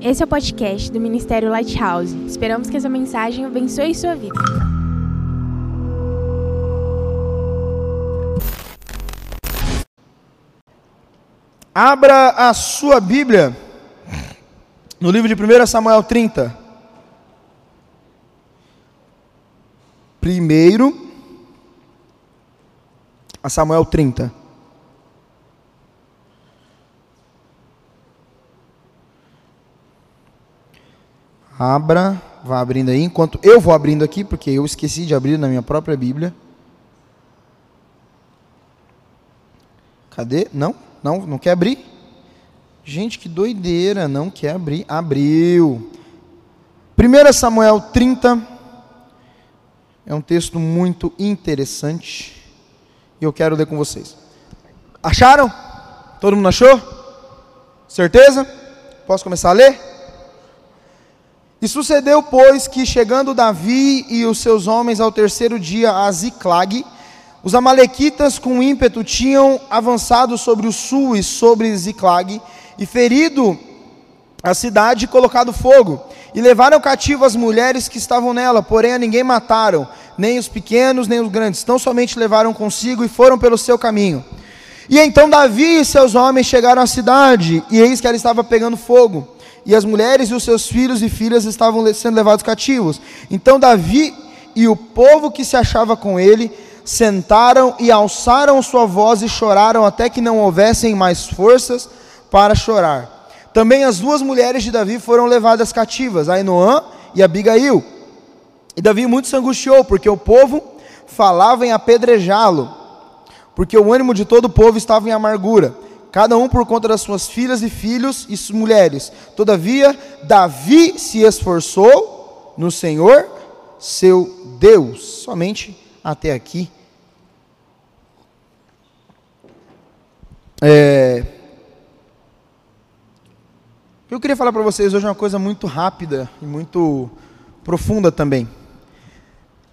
Esse é o podcast do Ministério Lighthouse. Esperamos que essa mensagem abençoe sua vida. Abra a sua Bíblia no livro de 1 Samuel 30. Primeiro a Samuel 30. Abra, vá abrindo aí, enquanto eu vou abrindo aqui, porque eu esqueci de abrir na minha própria Bíblia. Cadê? Não, não, não quer abrir? Gente, que doideira, não quer abrir. Abriu. 1 Samuel 30 é um texto muito interessante e eu quero ler com vocês. Acharam? Todo mundo achou? Certeza? Posso começar a ler? E sucedeu, pois, que chegando Davi e os seus homens ao terceiro dia a Ziclag, os amalequitas com ímpeto tinham avançado sobre o sul e sobre Ziclag, e ferido a cidade e colocado fogo, e levaram cativo as mulheres que estavam nela, porém a ninguém mataram, nem os pequenos, nem os grandes, tão somente levaram consigo e foram pelo seu caminho. E então Davi e seus homens chegaram à cidade, e eis que ela estava pegando fogo e as mulheres e os seus filhos e filhas estavam sendo levados cativos. Então Davi e o povo que se achava com ele sentaram e alçaram sua voz e choraram até que não houvessem mais forças para chorar. Também as duas mulheres de Davi foram levadas cativas, Ainoã e Abigail. E Davi muito se angustiou, porque o povo falava em apedrejá-lo, porque o ânimo de todo o povo estava em amargura cada um por conta das suas filhas e filhos e mulheres. Todavia, Davi se esforçou no Senhor, seu Deus. Somente até aqui. É... Eu queria falar para vocês hoje uma coisa muito rápida e muito profunda também.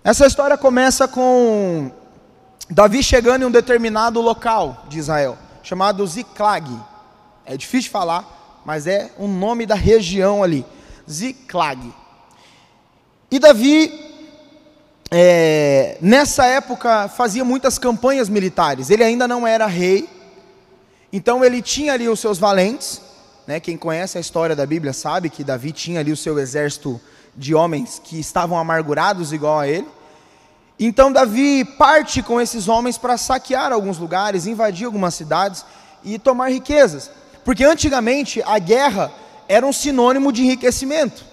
Essa história começa com Davi chegando em um determinado local de Israel chamado Ziklag. É difícil de falar, mas é o nome da região ali. Ziklag. E Davi, é, nessa época, fazia muitas campanhas militares. Ele ainda não era rei, então ele tinha ali os seus valentes. Né? Quem conhece a história da Bíblia sabe que Davi tinha ali o seu exército de homens que estavam amargurados igual a ele. Então Davi parte com esses homens para saquear alguns lugares, invadir algumas cidades e tomar riquezas. Porque antigamente a guerra era um sinônimo de enriquecimento.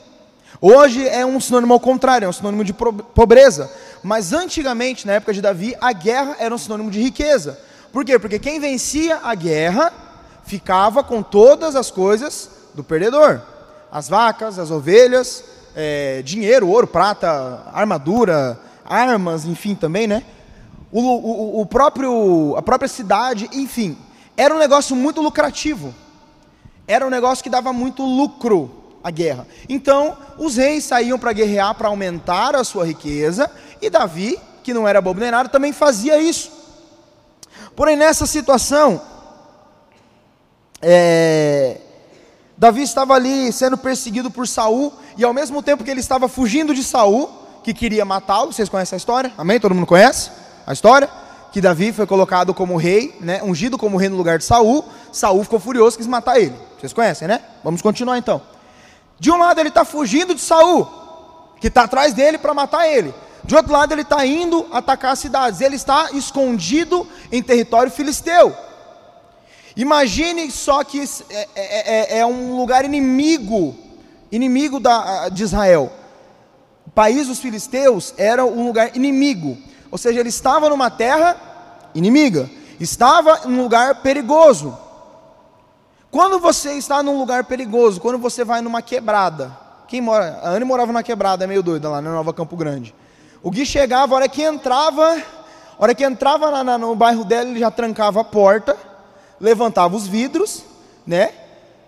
Hoje é um sinônimo ao contrário, é um sinônimo de pobreza. Mas antigamente, na época de Davi, a guerra era um sinônimo de riqueza. Por quê? Porque quem vencia a guerra ficava com todas as coisas do perdedor: as vacas, as ovelhas, é, dinheiro, ouro, prata, armadura, armas, enfim, também, né? O, o, o, próprio, a própria cidade, enfim, era um negócio muito lucrativo. Era um negócio que dava muito lucro a guerra. Então, os reis saíam para guerrear para aumentar a sua riqueza, e Davi, que não era bobo nem nada, também fazia isso. Porém, nessa situação, é, Davi estava ali sendo perseguido por Saul, e ao mesmo tempo que ele estava fugindo de Saul, que queria matá-lo. Vocês conhecem a história? Amém? Todo mundo conhece a história? Que Davi foi colocado como rei, né, ungido como rei no lugar de Saul. Saul ficou furioso, quis matar ele. Vocês conhecem, né? Vamos continuar então. De um lado ele está fugindo de Saul, que está atrás dele para matar ele. De outro lado ele está indo atacar as cidades. Ele está escondido em território filisteu. Imagine só que é, é, é, é um lugar inimigo, inimigo da, de Israel país dos filisteus era um lugar inimigo, ou seja, ele estava numa terra inimiga, estava em um lugar perigoso. Quando você está num lugar perigoso, quando você vai numa quebrada, quem mora, a Anne morava numa quebrada, é meio doida lá na Nova Campo Grande. O Gui chegava, a hora que entrava, a hora que entrava na, na, no bairro dela, ele já trancava a porta, levantava os vidros, né?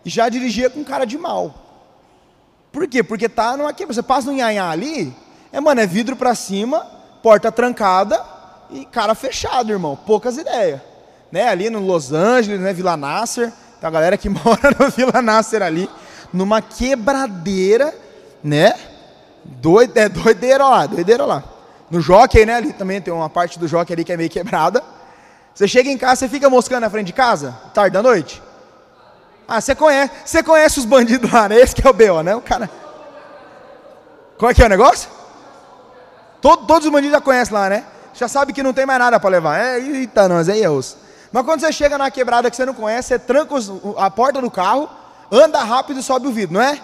E já dirigia com cara de mal. Por quê? Porque tá numa quebra. Você passa no Nhanhá ali, é, mano, é vidro para cima, porta trancada e cara fechado, irmão. Poucas ideias. Né? Ali no Los Angeles, né? Vila Nasser. Tem a galera que mora no Vila Nasser ali. numa quebradeira, né? Doide, é doideira lá, doideira lá. No jockey, né? Ali também tem uma parte do jockey ali que é meio quebrada. Você chega em casa, você fica moscando na frente de casa, tarde da noite. Ah, você conhece, você conhece os bandidos lá, né? Esse que é o B.O., né? O cara. Qual é que é o negócio? Todo, todos os bandidos já conhecem lá, né? Já sabe que não tem mais nada para levar. É, eita, nós, aí é osso. Mas quando você chega na quebrada que você não conhece, você tranca os, a porta do carro, anda rápido e sobe o vidro, não é?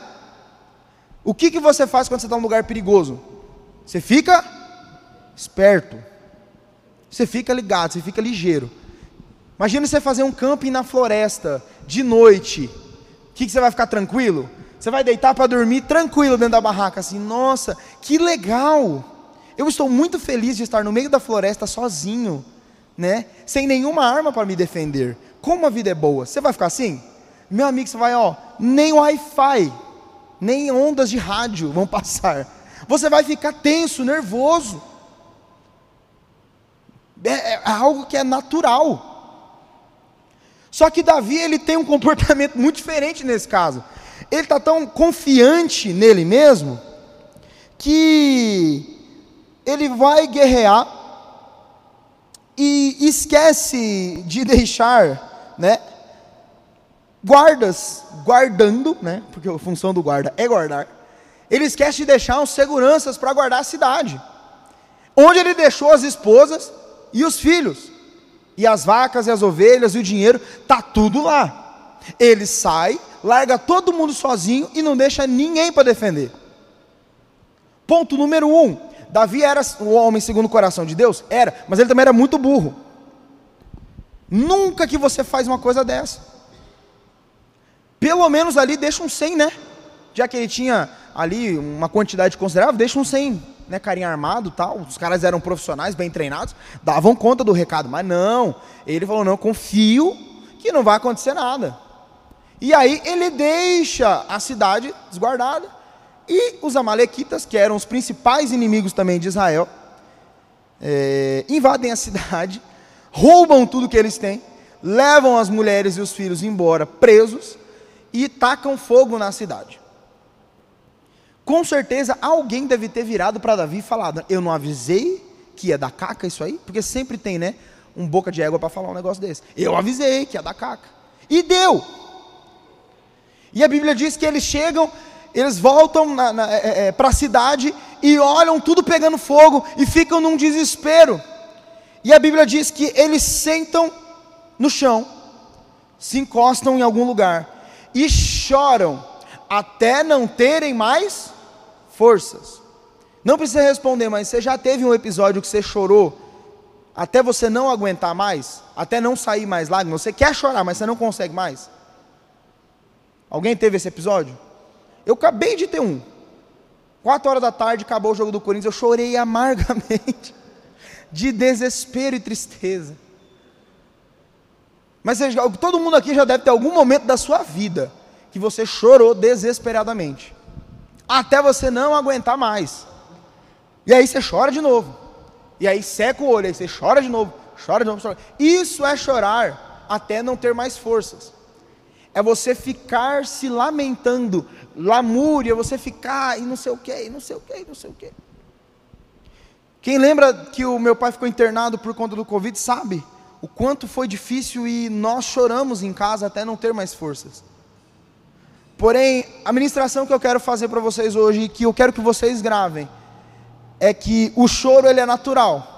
O que, que você faz quando você está num lugar perigoso? Você fica esperto. Você fica ligado, você fica ligeiro. Imagina você fazer um camping na floresta, de noite. O que, que você vai ficar tranquilo? Você vai deitar para dormir tranquilo dentro da barraca, assim, nossa, que legal! Eu estou muito feliz de estar no meio da floresta sozinho né? Sem nenhuma arma para me defender. Como a vida é boa. Você vai ficar assim? Meu amigo, você vai, ó, nem Wi-Fi, nem ondas de rádio vão passar. Você vai ficar tenso, nervoso. É, é algo que é natural. Só que Davi ele tem um comportamento muito diferente nesse caso. Ele está tão confiante nele mesmo que ele vai guerrear e esquece de deixar, né, guardas guardando, né, porque a função do guarda é guardar. Ele esquece de deixar uns seguranças para guardar a cidade. Onde ele deixou as esposas e os filhos, e as vacas e as ovelhas e o dinheiro, tá tudo lá. Ele sai, larga todo mundo sozinho e não deixa ninguém para defender. Ponto número um: Davi era o homem segundo o coração de Deus? Era, mas ele também era muito burro. Nunca que você faz uma coisa dessa. Pelo menos ali deixa um 100, né? Já que ele tinha ali uma quantidade considerável, deixa um 100, né? Carinha armado tal. Os caras eram profissionais, bem treinados, davam conta do recado. Mas não, ele falou: não, confio que não vai acontecer nada. E aí ele deixa a cidade desguardada e os Amalequitas, que eram os principais inimigos também de Israel, é, invadem a cidade, roubam tudo que eles têm, levam as mulheres e os filhos embora presos e tacam fogo na cidade. Com certeza alguém deve ter virado para Davi e falado: Eu não avisei que ia dar caca isso aí? Porque sempre tem, né? Um boca de égua para falar um negócio desse. Eu avisei que ia dar caca. E deu. E a Bíblia diz que eles chegam eles voltam é, é, é para a cidade e olham tudo pegando fogo e ficam num desespero. E a Bíblia diz que eles sentam no chão, se encostam em algum lugar e choram até não terem mais forças. Não precisa responder, mas você já teve um episódio que você chorou até você não aguentar mais, até não sair mais lágrimas? Você quer chorar, mas você não consegue mais? Alguém teve esse episódio? Eu acabei de ter um. Quatro horas da tarde, acabou o jogo do Corinthians, eu chorei amargamente, de desespero e tristeza. Mas todo mundo aqui já deve ter algum momento da sua vida que você chorou desesperadamente, até você não aguentar mais. E aí você chora de novo. E aí seca o olho, aí você chora de novo, chora de novo, chora. Isso é chorar até não ter mais forças. É você ficar se lamentando lamúria, você ficar e não sei o que, e não sei o que, e não sei o que. Quem lembra que o meu pai ficou internado por conta do Covid sabe o quanto foi difícil e nós choramos em casa até não ter mais forças. Porém, a ministração que eu quero fazer para vocês hoje e que eu quero que vocês gravem é que o choro ele é natural.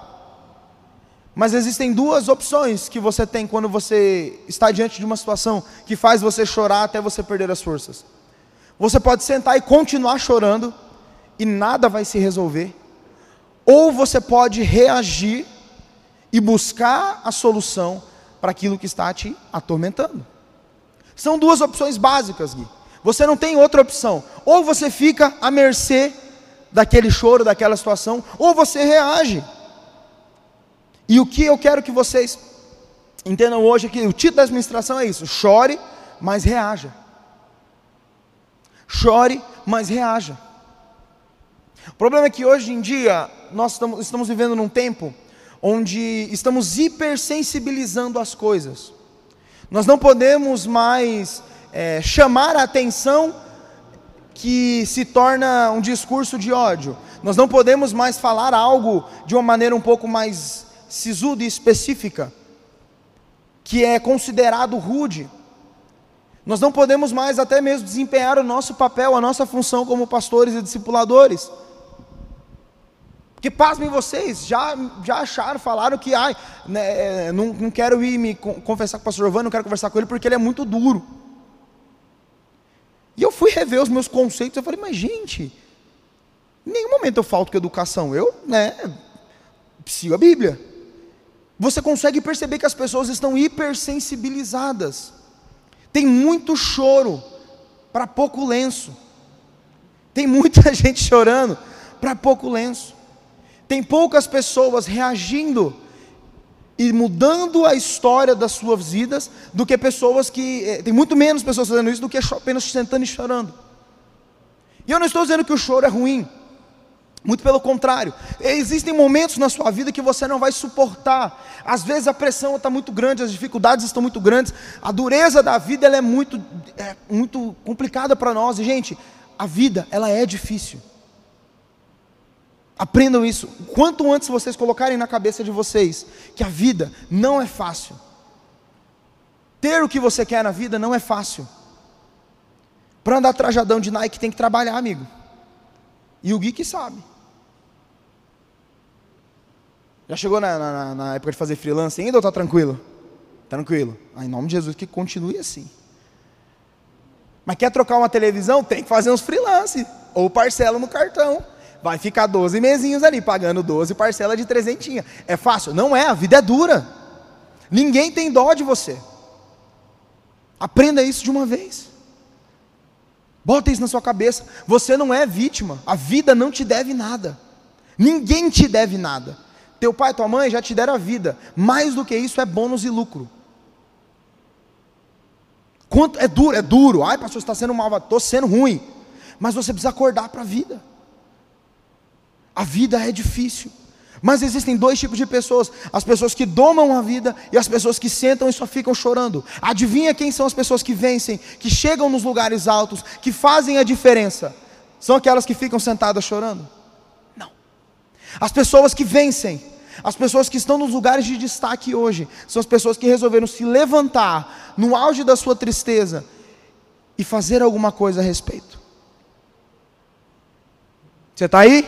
Mas existem duas opções que você tem quando você está diante de uma situação que faz você chorar até você perder as forças. Você pode sentar e continuar chorando e nada vai se resolver. Ou você pode reagir e buscar a solução para aquilo que está te atormentando. São duas opções básicas, Gui. Você não tem outra opção. Ou você fica à mercê daquele choro, daquela situação, ou você reage. E o que eu quero que vocês entendam hoje é que o título da administração é isso: chore, mas reaja. Chore, mas reaja. O problema é que hoje em dia nós estamos, vivendo num tempo onde estamos hipersensibilizando as coisas. Nós não podemos mais é, chamar a atenção que se torna um discurso de ódio. Nós não podemos mais falar algo de uma maneira um pouco mais sisuda e específica, que é considerado rude. Nós não podemos mais até mesmo desempenhar o nosso papel, a nossa função como pastores e discipuladores. Que pasmem vocês, já, já acharam, falaram que ai, né, não, não quero ir me confessar com o pastor Giovanni, não quero conversar com ele porque ele é muito duro. E eu fui rever os meus conceitos, eu falei, mas gente, em nenhum momento eu falto com educação, eu, né, sigo a Bíblia. Você consegue perceber que as pessoas estão hipersensibilizadas. Tem muito choro para pouco lenço. Tem muita gente chorando para pouco lenço. Tem poucas pessoas reagindo e mudando a história das suas vidas do que pessoas que. Eh, tem muito menos pessoas fazendo isso do que apenas sentando e chorando. E eu não estou dizendo que o choro é ruim. Muito pelo contrário, existem momentos na sua vida que você não vai suportar. Às vezes a pressão está muito grande, as dificuldades estão muito grandes, a dureza da vida é muito, é, muito complicada para nós. E gente, a vida ela é difícil. Aprendam isso. Quanto antes vocês colocarem na cabeça de vocês que a vida não é fácil. Ter o que você quer na vida não é fácil. Para andar trajadão de Nike tem que trabalhar, amigo. E o Geek sabe. Já chegou na, na, na, época de fazer freelance ainda ou está tranquilo? Tranquilo. Ah, em nome de Jesus, que continue assim. Mas quer trocar uma televisão? Tem que fazer uns freelance. Ou parcela no cartão. Vai ficar 12 mesinhos ali, pagando 12 parcelas de trezentinha. É fácil? Não é, a vida é dura. Ninguém tem dó de você. Aprenda isso de uma vez. Bota isso na sua cabeça. Você não é vítima. A vida não te deve nada. Ninguém te deve nada. Teu pai e tua mãe já te deram a vida. Mais do que isso é bônus e lucro. Quanto é duro, é duro. Ai, pastor, você está sendo mal, estou sendo ruim. Mas você precisa acordar para a vida. A vida é difícil. Mas existem dois tipos de pessoas: as pessoas que domam a vida e as pessoas que sentam e só ficam chorando. Adivinha quem são as pessoas que vencem, que chegam nos lugares altos, que fazem a diferença? São aquelas que ficam sentadas chorando? Não. As pessoas que vencem as pessoas que estão nos lugares de destaque hoje são as pessoas que resolveram se levantar no auge da sua tristeza e fazer alguma coisa a respeito. Você está aí?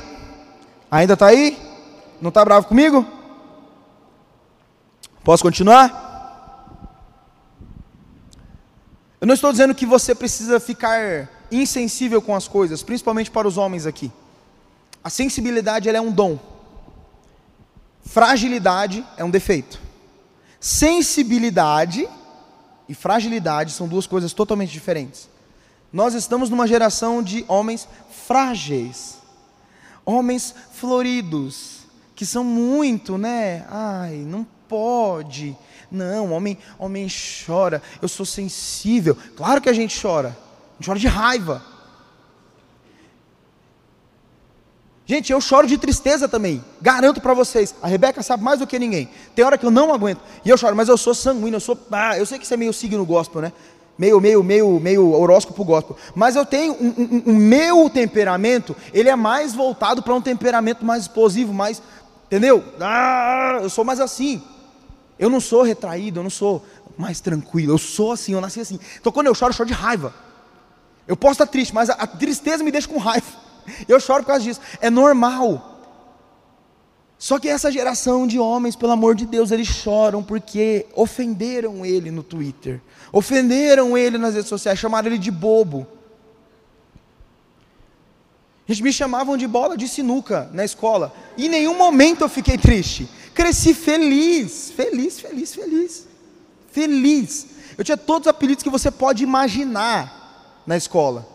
Ainda está aí? Não está bravo comigo? Posso continuar? Eu não estou dizendo que você precisa ficar insensível com as coisas, principalmente para os homens aqui. A sensibilidade é um dom. Fragilidade é um defeito. Sensibilidade e fragilidade são duas coisas totalmente diferentes. Nós estamos numa geração de homens frágeis, homens floridos, que são muito, né? Ai, não pode. Não, homem, homem chora. Eu sou sensível. Claro que a gente chora. A gente chora de raiva. Gente, eu choro de tristeza também. Garanto para vocês. A Rebeca sabe mais do que ninguém. Tem hora que eu não aguento. E eu choro, mas eu sou sanguíneo, eu sou. Ah, eu sei que isso é meio signo gospel, né? Meio, meio, meio, meio horóscopo gospel. Mas eu tenho um, um, um meu temperamento, ele é mais voltado para um temperamento mais explosivo, mais. Entendeu? Ah, eu sou mais assim. Eu não sou retraído, eu não sou mais tranquilo. Eu sou assim, eu nasci assim. Então quando eu choro, eu choro de raiva. Eu posso estar triste, mas a, a tristeza me deixa com raiva. Eu choro por causa disso. É normal. Só que essa geração de homens, pelo amor de Deus, eles choram porque ofenderam ele no Twitter, ofenderam ele nas redes sociais, chamaram ele de bobo. Eles me chamavam de bola de sinuca na escola. E em nenhum momento eu fiquei triste. Cresci feliz, feliz, feliz, feliz. Feliz. Eu tinha todos os apelidos que você pode imaginar na escola.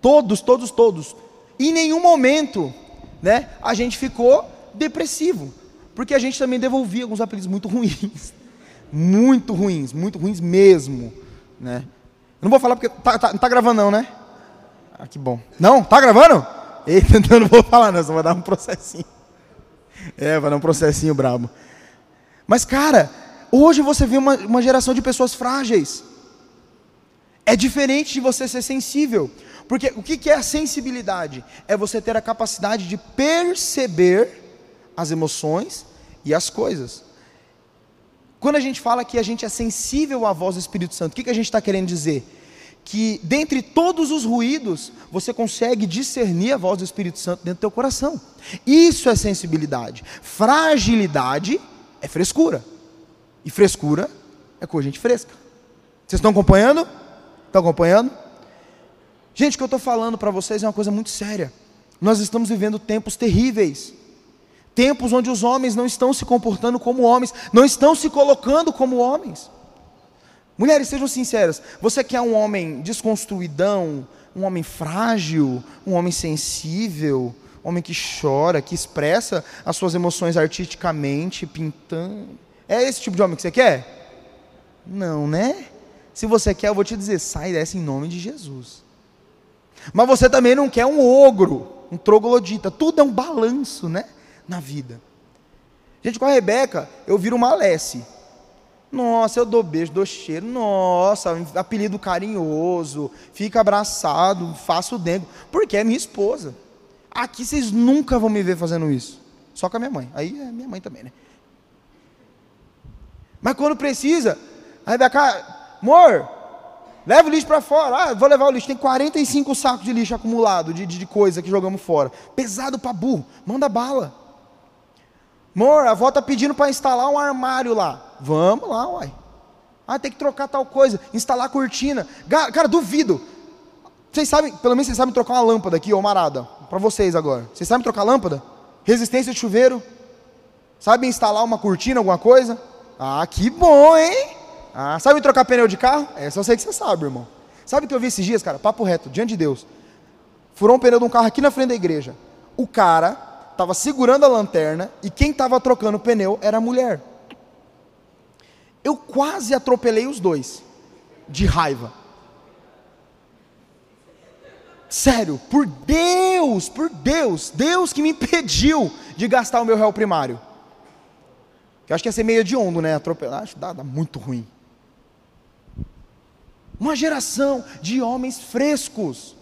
Todos, todos, todos. Em nenhum momento, né, a gente ficou depressivo, porque a gente também devolvia alguns apelidos muito ruins, muito ruins, muito ruins mesmo, né? Eu não vou falar porque tá, tá, não tá gravando não, né? Ah, que bom. Não, tá gravando? Eita, então eu não vou falar não, só vai dar um processinho. É, vai dar um processinho brabo. Mas cara, hoje você vê uma, uma geração de pessoas frágeis. É diferente de você ser sensível. Porque o que é a sensibilidade? É você ter a capacidade de perceber as emoções e as coisas. Quando a gente fala que a gente é sensível à voz do Espírito Santo, o que a gente está querendo dizer? Que dentre todos os ruídos, você consegue discernir a voz do Espírito Santo dentro do teu coração. Isso é sensibilidade. Fragilidade é frescura. E frescura é com gente fresca. Vocês estão acompanhando? Estão acompanhando? Gente, o que eu estou falando para vocês é uma coisa muito séria. Nós estamos vivendo tempos terríveis. Tempos onde os homens não estão se comportando como homens, não estão se colocando como homens. Mulheres, sejam sinceras. Você quer um homem desconstruidão, um homem frágil, um homem sensível, um homem que chora, que expressa as suas emoções artisticamente, pintando. É esse tipo de homem que você quer? Não, né? Se você quer, eu vou te dizer, sai dessa em nome de Jesus. Mas você também não quer um ogro, um troglodita. Tudo é um balanço, né? Na vida. Gente, com a Rebeca, eu viro uma Alessi. Nossa, eu dou beijo, dou cheiro. Nossa, apelido carinhoso. Fica abraçado, faço dengo. Porque é minha esposa. Aqui vocês nunca vão me ver fazendo isso. Só com a minha mãe. Aí é minha mãe também, né? Mas quando precisa, a Rebeca, amor, leva o lixo para fora. Ah, vou levar o lixo. Tem 45 sacos de lixo acumulado, de, de coisa que jogamos fora. Pesado para burro. Manda bala. Amor, a avó está pedindo para instalar um armário lá. Vamos lá, uai. Ah, tem que trocar tal coisa, instalar cortina. Cara, duvido. Vocês sabem, pelo menos vocês sabem trocar uma lâmpada aqui, ou marada. Para vocês agora. Vocês sabem trocar lâmpada? Resistência de chuveiro? Sabem instalar uma cortina, alguma coisa? Ah, que bom, hein? Ah, sabe trocar pneu de carro? É, só sei que você sabe, irmão. Sabe o que eu vi esses dias, cara? Papo reto, diante de Deus. Furou um pneu de um carro aqui na frente da igreja. O cara estava segurando a lanterna e quem estava trocando o pneu era a mulher. Eu quase atropelei os dois, de raiva. Sério, por Deus, por Deus, Deus que me impediu de gastar o meu réu primário. Que eu acho que ia ser meio de ondo, né? Atropelar, acho dá, dá muito ruim. Uma geração de homens frescos.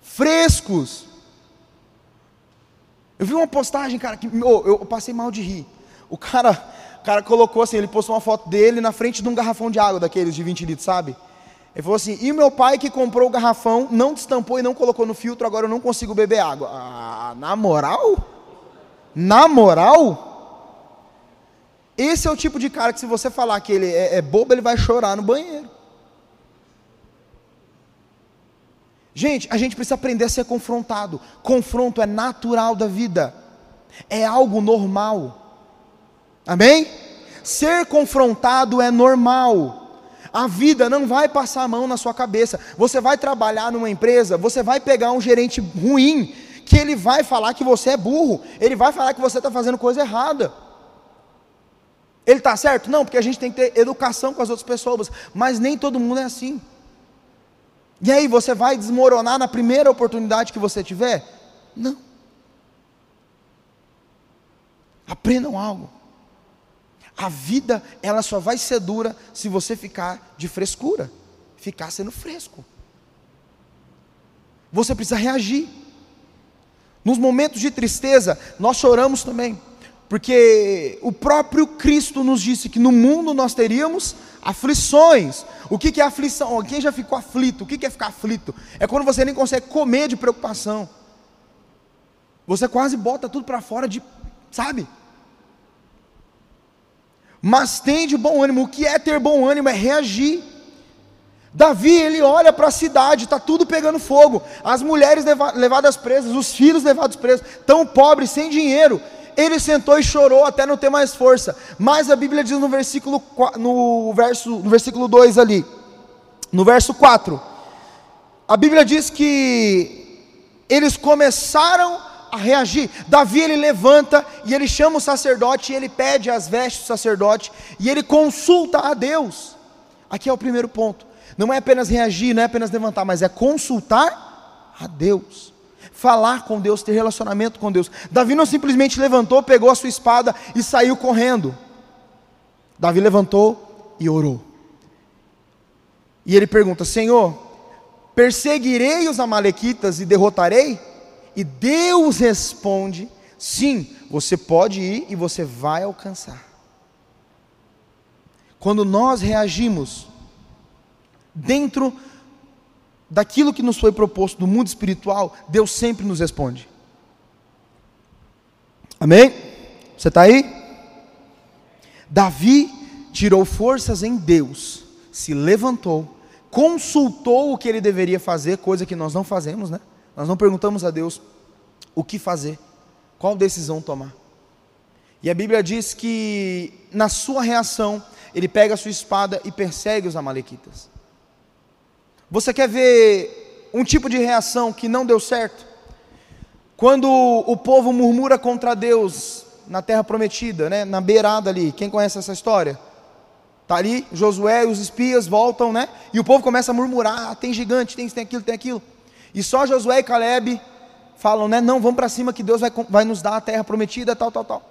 Frescos. Eu vi uma postagem, cara, que oh, eu passei mal de rir. O cara, o cara colocou assim, ele postou uma foto dele na frente de um garrafão de água daqueles de 20 litros, sabe? Ele falou assim: e meu pai que comprou o garrafão, não destampou e não colocou no filtro, agora eu não consigo beber água. Ah, na moral? Na moral? Esse é o tipo de cara que, se você falar que ele é, é bobo, ele vai chorar no banheiro. Gente, a gente precisa aprender a ser confrontado. Confronto é natural da vida, é algo normal. Amém? Ser confrontado é normal. A vida não vai passar a mão na sua cabeça. Você vai trabalhar numa empresa, você vai pegar um gerente ruim, que ele vai falar que você é burro, ele vai falar que você está fazendo coisa errada. Ele está certo? Não, porque a gente tem que ter educação com as outras pessoas, mas nem todo mundo é assim. E aí, você vai desmoronar na primeira oportunidade que você tiver? Não. Aprendam algo. A vida, ela só vai ser dura se você ficar de frescura, ficar sendo fresco. Você precisa reagir. Nos momentos de tristeza, nós choramos também, porque o próprio Cristo nos disse que no mundo nós teríamos aflições. O que, é aflição? Quem já ficou aflito? O que, é ficar aflito? É quando você nem consegue comer de preocupação. Você quase bota tudo para fora de, sabe? Mas tem de bom ânimo. O que é ter bom ânimo? É reagir. Davi, ele olha para a cidade, está tudo pegando fogo. As mulheres levadas presas, os filhos levados presos, tão pobres, sem dinheiro. Ele sentou e chorou até não ter mais força. Mas a Bíblia diz no versículo, no verso, no versículo 2 ali, no verso 4, a Bíblia diz que eles começaram a reagir. Davi ele levanta e ele chama o sacerdote e ele pede as vestes do sacerdote e ele consulta a Deus. Aqui é o primeiro ponto. Não é apenas reagir, não é apenas levantar, mas é consultar a Deus falar com Deus, ter relacionamento com Deus. Davi não simplesmente levantou, pegou a sua espada e saiu correndo. Davi levantou e orou. E ele pergunta: Senhor, perseguirei os Amalequitas e derrotarei? E Deus responde: Sim, você pode ir e você vai alcançar. Quando nós reagimos dentro daquilo que nos foi proposto do mundo espiritual, Deus sempre nos responde. Amém? Você está aí? Davi tirou forças em Deus, se levantou, consultou o que ele deveria fazer, coisa que nós não fazemos, né? Nós não perguntamos a Deus o que fazer, qual decisão tomar. E a Bíblia diz que na sua reação, ele pega a sua espada e persegue os amalequitas. Você quer ver um tipo de reação que não deu certo? Quando o povo murmura contra Deus na terra prometida, né, na beirada ali, quem conhece essa história? Tá ali, Josué e os espias voltam, né? E o povo começa a murmurar: ah, tem gigante, tem isso, tem aquilo, tem aquilo. E só Josué e Caleb falam, né? Não, vamos para cima que Deus vai, vai nos dar a terra prometida, tal, tal, tal.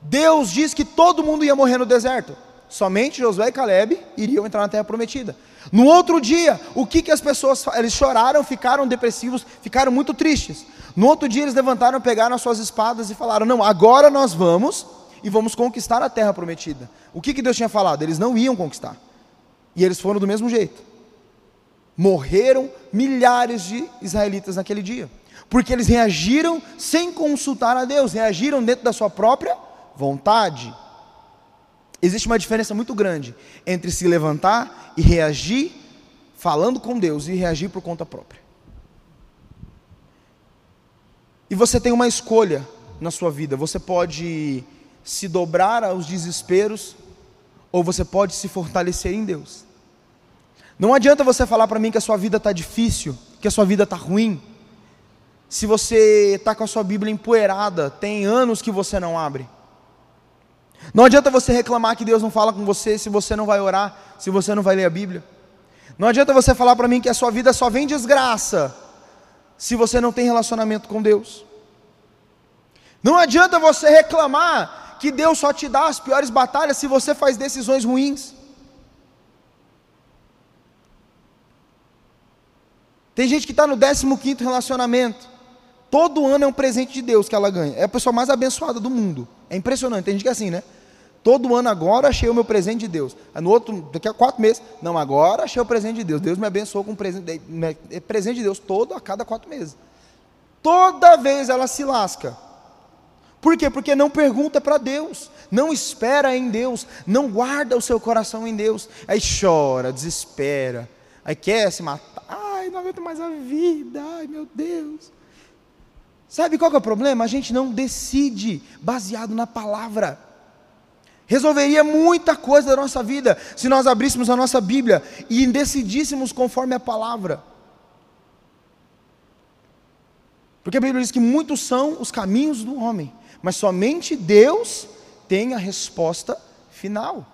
Deus diz que todo mundo ia morrer no deserto. Somente Josué e Caleb iriam entrar na terra prometida. No outro dia, o que, que as pessoas eles choraram, ficaram depressivos, ficaram muito tristes. No outro dia eles levantaram, pegaram as suas espadas e falaram: "Não, agora nós vamos e vamos conquistar a terra prometida". O que, que Deus tinha falado? Eles não iam conquistar. E eles foram do mesmo jeito. Morreram milhares de israelitas naquele dia, porque eles reagiram sem consultar a Deus, reagiram dentro da sua própria vontade. Existe uma diferença muito grande entre se levantar e reagir falando com Deus e reagir por conta própria. E você tem uma escolha na sua vida. Você pode se dobrar aos desesperos ou você pode se fortalecer em Deus. Não adianta você falar para mim que a sua vida está difícil, que a sua vida está ruim, se você está com a sua Bíblia empoeirada, tem anos que você não abre. Não adianta você reclamar que Deus não fala com você se você não vai orar, se você não vai ler a Bíblia. Não adianta você falar para mim que a sua vida só vem desgraça se você não tem relacionamento com Deus. Não adianta você reclamar que Deus só te dá as piores batalhas se você faz decisões ruins. Tem gente que está no 15 relacionamento. Todo ano é um presente de Deus que ela ganha. É a pessoa mais abençoada do mundo. É impressionante. Tem gente que é assim, né? Todo ano agora achei o meu presente de Deus. no outro, daqui a quatro meses, não, agora achei o presente de Deus. Deus me abençoou com um presente, é presente de Deus todo a cada quatro meses. Toda vez ela se lasca. Por quê? Porque não pergunta para Deus, não espera em Deus, não guarda o seu coração em Deus. Aí chora, desespera, aí quer se matar. Ai, não aguento mais a vida, ai meu Deus. Sabe qual é o problema? A gente não decide baseado na palavra. Resolveria muita coisa da nossa vida se nós abríssemos a nossa Bíblia e decidíssemos conforme a palavra. Porque a Bíblia diz que muitos são os caminhos do homem, mas somente Deus tem a resposta final.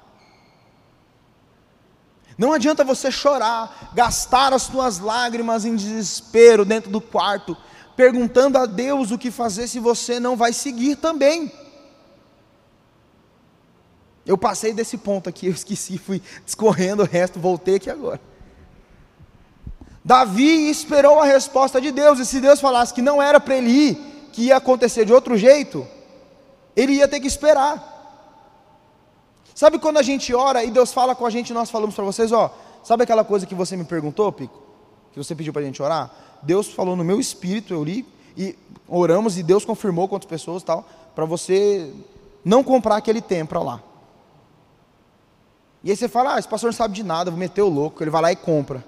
Não adianta você chorar, gastar as suas lágrimas em desespero dentro do quarto, perguntando a Deus o que fazer se você não vai seguir também. Eu passei desse ponto aqui, eu esqueci, fui discorrendo o resto, voltei aqui agora. Davi esperou a resposta de Deus, e se Deus falasse que não era para ele ir, que ia acontecer de outro jeito, ele ia ter que esperar. Sabe quando a gente ora e Deus fala com a gente, nós falamos para vocês, ó, sabe aquela coisa que você me perguntou, Pico? Que você pediu para a gente orar? Deus falou no meu espírito, eu li e oramos e Deus confirmou quantas pessoas tal, para você não comprar aquele templo lá. E aí você fala, ah, esse pastor não sabe de nada, vou meter o louco. Ele vai lá e compra.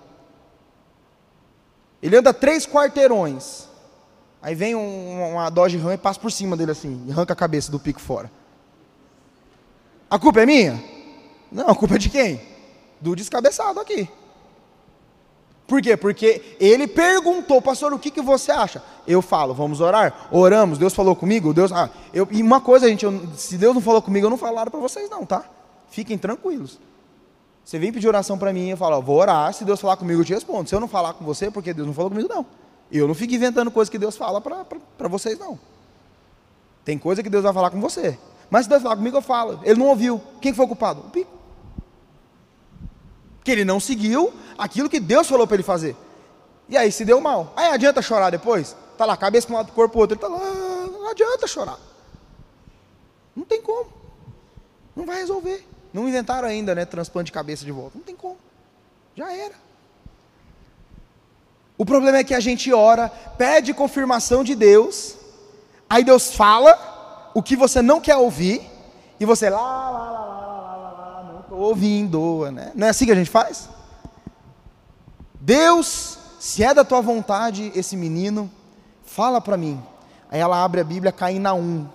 Ele anda três quarteirões. Aí vem um, uma Dodge Ram e passa por cima dele assim, e arranca a cabeça do pico fora. A culpa é minha? Não, a culpa é de quem? Do descabeçado aqui. Por quê? Porque ele perguntou, pastor, o que, que você acha? Eu falo, vamos orar? Oramos, Deus falou comigo? Deus, ah, eu, e uma coisa, gente, eu, se Deus não falou comigo, eu não falaram para vocês não, tá? Fiquem tranquilos. Você vem pedir oração para mim e fala, vou orar, se Deus falar comigo eu te respondo. Se eu não falar com você, porque Deus não falou comigo, não. Eu não fico inventando coisas que Deus fala para vocês, não. Tem coisa que Deus vai falar com você. Mas se Deus falar comigo, eu falo. Ele não ouviu. Quem foi o culpado? O pico. Que ele não seguiu aquilo que Deus falou para ele fazer. E aí se deu mal. Aí adianta chorar depois? Tá lá, cabeça para um lado, corpo para outro. Ele tá lá, não adianta chorar. Não tem como. Não vai resolver. Não inventaram ainda, né, transplante de cabeça de volta. Não tem como. Já era. O problema é que a gente ora, pede confirmação de Deus, aí Deus fala o que você não quer ouvir, e você lá, lá, lá, lá, ouvindo, né? Não é assim que a gente faz? Deus, se é da tua vontade esse menino, fala para mim. Aí ela abre a Bíblia, cai em Naum.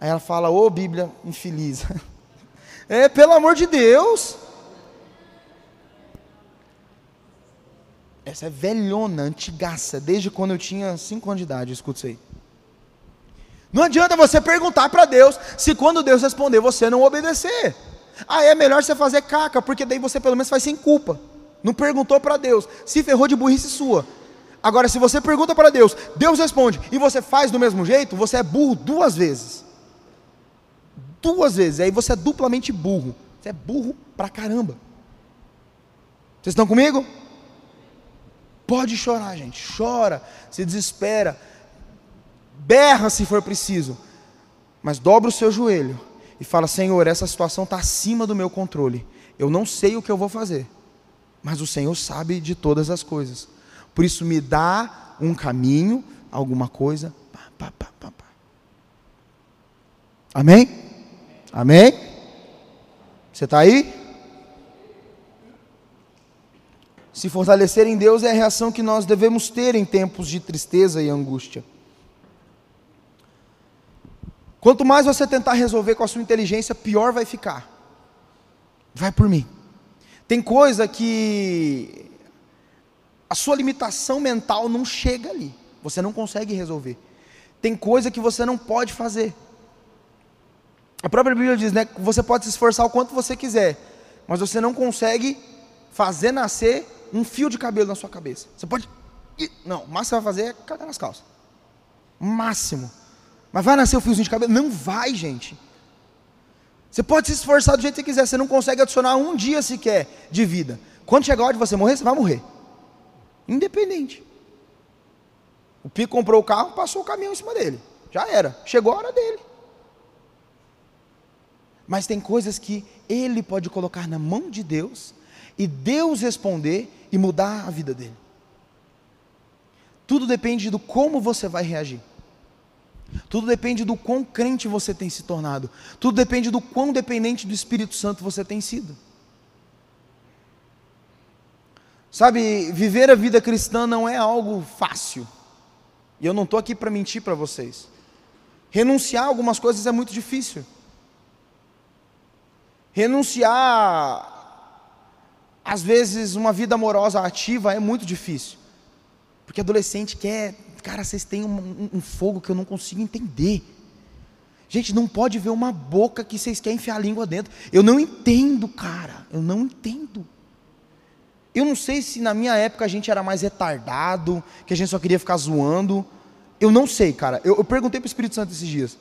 Aí ela fala, ô oh, Bíblia infeliz. é, pelo amor de Deus. Essa é velhona, antigaça, desde quando eu tinha 5 anos de idade, escuta isso aí. Não adianta você perguntar para Deus se quando Deus responder você não obedecer. Ah, é melhor você fazer caca, porque daí você pelo menos faz sem culpa. Não perguntou para Deus, se ferrou de burrice sua. Agora, se você pergunta para Deus, Deus responde e você faz do mesmo jeito, você é burro duas vezes. Duas vezes, aí você é duplamente burro. Você é burro pra caramba. Vocês estão comigo? Pode chorar, gente, chora, se desespera, berra se for preciso, mas dobra o seu joelho e fala: Senhor, essa situação está acima do meu controle, eu não sei o que eu vou fazer, mas o Senhor sabe de todas as coisas, por isso me dá um caminho, alguma coisa. Pá, pá, pá, Amém? Amém? Você está aí? Se fortalecer em Deus é a reação que nós devemos ter em tempos de tristeza e angústia. Quanto mais você tentar resolver com a sua inteligência, pior vai ficar. Vai por mim. Tem coisa que a sua limitação mental não chega ali. Você não consegue resolver. Tem coisa que você não pode fazer. A própria Bíblia diz, né, você pode se esforçar o quanto você quiser, mas você não consegue fazer nascer um fio de cabelo na sua cabeça. Você pode. Não, o máximo que você vai fazer é cagar nas calças. Máximo. Mas vai nascer o fiozinho de cabelo? Não vai, gente. Você pode se esforçar do jeito que você quiser, você não consegue adicionar um dia sequer de vida. Quando chegar a hora de você morrer, você vai morrer. Independente. O Pico comprou o carro, passou o caminhão em cima dele. Já era. Chegou a hora dele. Mas tem coisas que ele pode colocar na mão de Deus e Deus responder e mudar a vida dele. Tudo depende do como você vai reagir. Tudo depende do quão crente você tem se tornado. Tudo depende do quão dependente do Espírito Santo você tem sido. Sabe, viver a vida cristã não é algo fácil. E eu não estou aqui para mentir para vocês. Renunciar a algumas coisas é muito difícil. Renunciar às vezes, uma vida amorosa ativa é muito difícil. Porque adolescente quer. Cara, vocês têm um, um, um, fogo que eu não consigo entender. Gente, não pode ver uma boca que vocês querem enfiar a língua dentro. Eu não entendo, cara. Eu não entendo. Eu não sei se na minha época a gente era mais retardado, que a gente só queria ficar zoando. Eu não sei, cara. Eu, eu perguntei para o Espírito Santo esses dias.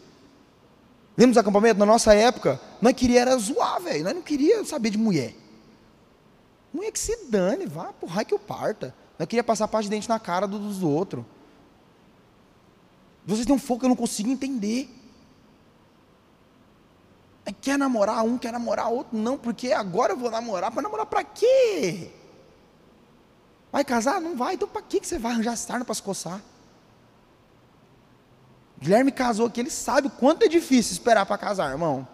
Lembra dos acampamentos? Na nossa época, nós queria era zoar, velho. Nós não queria saber de mulher. Mulher que se dane, vá raio que o parta. Eu queria passar parte de dente na cara dos do outros. Vocês têm um fogo que eu não consigo entender. Quer namorar um, quer namorar outro? Não, porque agora eu vou namorar. Para namorar para quê? Vai casar? Não vai. Então para que você vai arranjar sarna para se coçar? Guilherme casou aqui, ele sabe o quanto é difícil esperar para casar, irmão.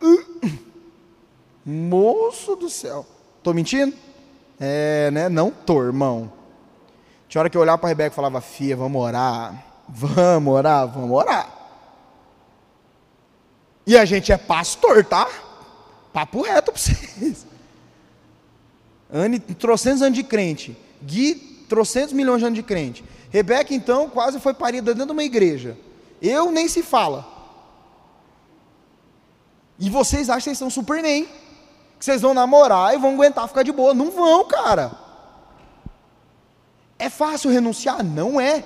Moço do céu. Estou mentindo? É, né? Não tô, irmão. Tinha hora que eu olhava para Rebeca e falava, Fia, vamos orar. Vamos orar, vamos orar. E a gente é pastor, tá? Papo reto para vocês. Anne, trocentos anos de crente. Gui, trocentos milhões de anos de crente. Rebeca, então, quase foi parida dentro de uma igreja. Eu nem se fala. E vocês acham que vocês são Superman que vocês vão namorar e vão aguentar ficar de boa. Não vão, cara. É fácil renunciar? Não é.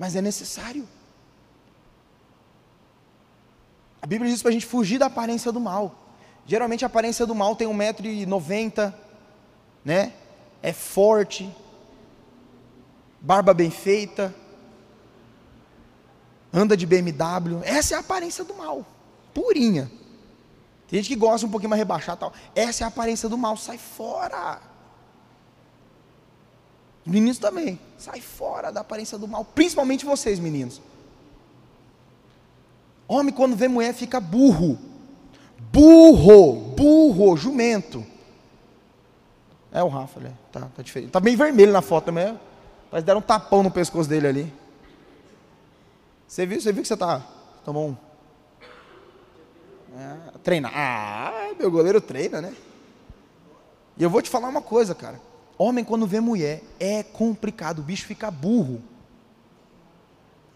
Mas é necessário. A Bíblia diz para a gente fugir da aparência do mal. Geralmente a aparência do mal tem 1,90m, né? É forte, barba bem feita, anda de BMW. Essa é a aparência do mal, purinha. Tem gente que gosta um pouquinho mais rebaixado tal. Essa é a aparência do mal, sai fora. Meninos também, sai fora da aparência do mal, principalmente vocês, meninos. Homem, quando vê mulher, fica burro. Burro, burro, jumento. É o Rafa, né? Tá, tá diferente. Tá bem vermelho na foto também. Mas deram um tapão no pescoço dele ali. Você viu, você viu que você tá. Tomou um. É, treina. Ah, meu goleiro treina, né? E eu vou te falar uma coisa, cara. Homem, quando vê mulher, é complicado. O bicho fica burro.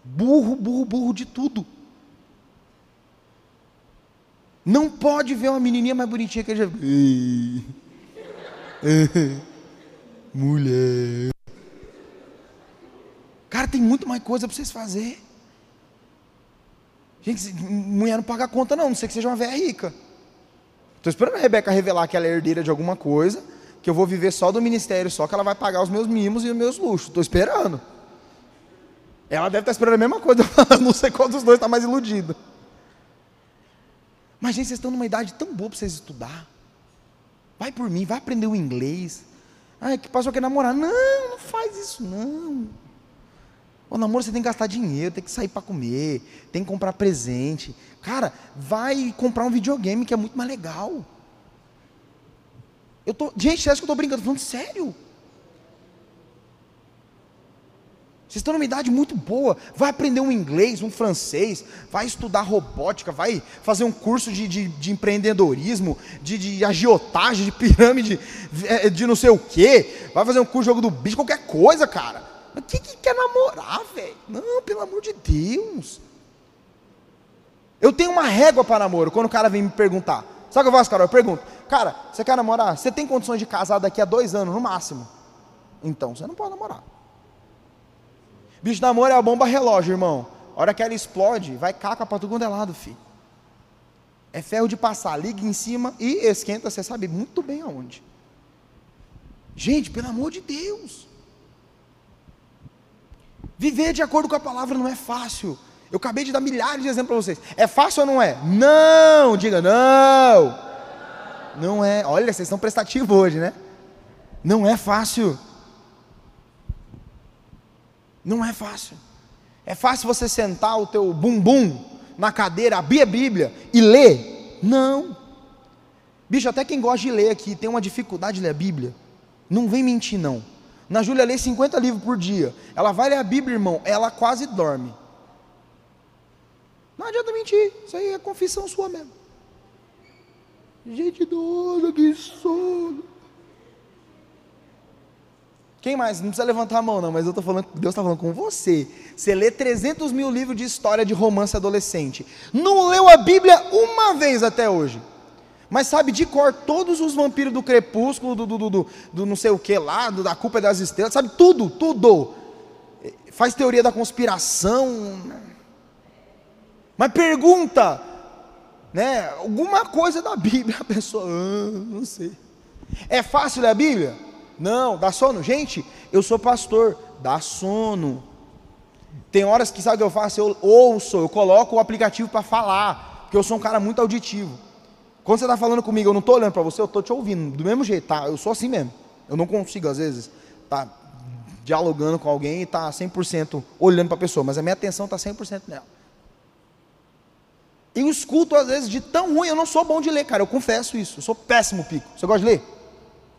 Burro, burro, burro de tudo. Não pode ver uma menininha mais bonitinha que ele já. Mulher. Cara, tem muito mais coisa para vocês fazer. Gente, mulher não paga conta, não, não sei que seja uma velha rica. Estou esperando a Rebeca revelar que ela é herdeira de alguma coisa, que eu vou viver só do ministério, só que ela vai pagar os meus mimos e os meus luxos. Estou esperando. Ela deve estar esperando a mesma coisa, não sei qual dos dois está mais iludido. Mas, gente, vocês estão numa idade tão boa para vocês estudar. Vai por mim, vai aprender o inglês. Ah, que pastor quer namorar. Não, não faz isso, não. O namoro você tem que gastar dinheiro, tem que sair para comer, tem que comprar presente. Cara, vai comprar um videogame que é muito mais legal. Eu tô, gente, acha que eu estou brincando? Falando sério. Vocês estão numa idade muito boa. Vai aprender um inglês, um francês, vai estudar robótica, vai fazer um curso de, de, de empreendedorismo, de, de, agiotagem, de pirâmide, de, é, de não sei o quê. Vai fazer um curso de jogo do bicho, qualquer coisa, cara. Mas quem que quer namorar, velho? Não, pelo amor de Deus. Eu tenho uma régua para namoro quando o cara vem me perguntar. Sabe o que eu faço, cara? Eu pergunto, cara, você quer namorar? Você tem condições de casar daqui a dois anos, no máximo? Então, você não pode namorar. Bicho namoro é a bomba relógio, irmão. A hora que ela explode, vai caca para todo é lado, filho. É ferro de passar, liga em cima e esquenta, você sabe muito bem aonde. Gente, pelo amor de Deus. Viver de acordo com a palavra não é fácil. Eu acabei de dar milhares de exemplos para vocês. É fácil ou não é? Não, diga não. Não é. Olha, vocês estão prestativos hoje, né? Não é fácil. Não é fácil. É fácil você sentar o teu bumbum na cadeira, abrir a Bíblia e ler? Não. Bicho, até quem gosta de ler aqui tem uma dificuldade de ler a Bíblia. Não vem mentir, não. Na Júlia lê 50 livros por dia. Ela vai ler a Bíblia, irmão, ela quase dorme. Não adianta mentir, isso aí é confissão sua mesmo. Gente doida, que sono. Quem mais? Não precisa levantar a mão, não, mas eu tô falando, Deus está falando com você. Você lê 300 mil livros de história de romance adolescente. Não leu a Bíblia uma vez até hoje. Mas sabe de cor todos os vampiros do crepúsculo, do, do, do, do não sei o que lá, da culpa das estrelas, sabe tudo, tudo. Faz teoria da conspiração. Mas pergunta, né, alguma coisa da Bíblia, a pessoa, ah, não sei. É fácil ler a Bíblia? Não, dá sono. Gente, eu sou pastor, dá sono. Tem horas que sabe o que eu faço? Eu ouço, eu coloco o aplicativo para falar, porque eu sou um cara muito auditivo. Quando você está falando comigo, eu não estou olhando para você, eu estou te ouvindo, do mesmo jeito, tá? Eu sou assim mesmo. Eu não consigo, às vezes, tá dialogando com alguém e tá 100% olhando para a pessoa, mas a minha atenção está 100% nela. Eu escuto, às vezes, de tão ruim, eu não sou bom de ler, cara, eu confesso isso. Eu sou péssimo pico. Você gosta de ler?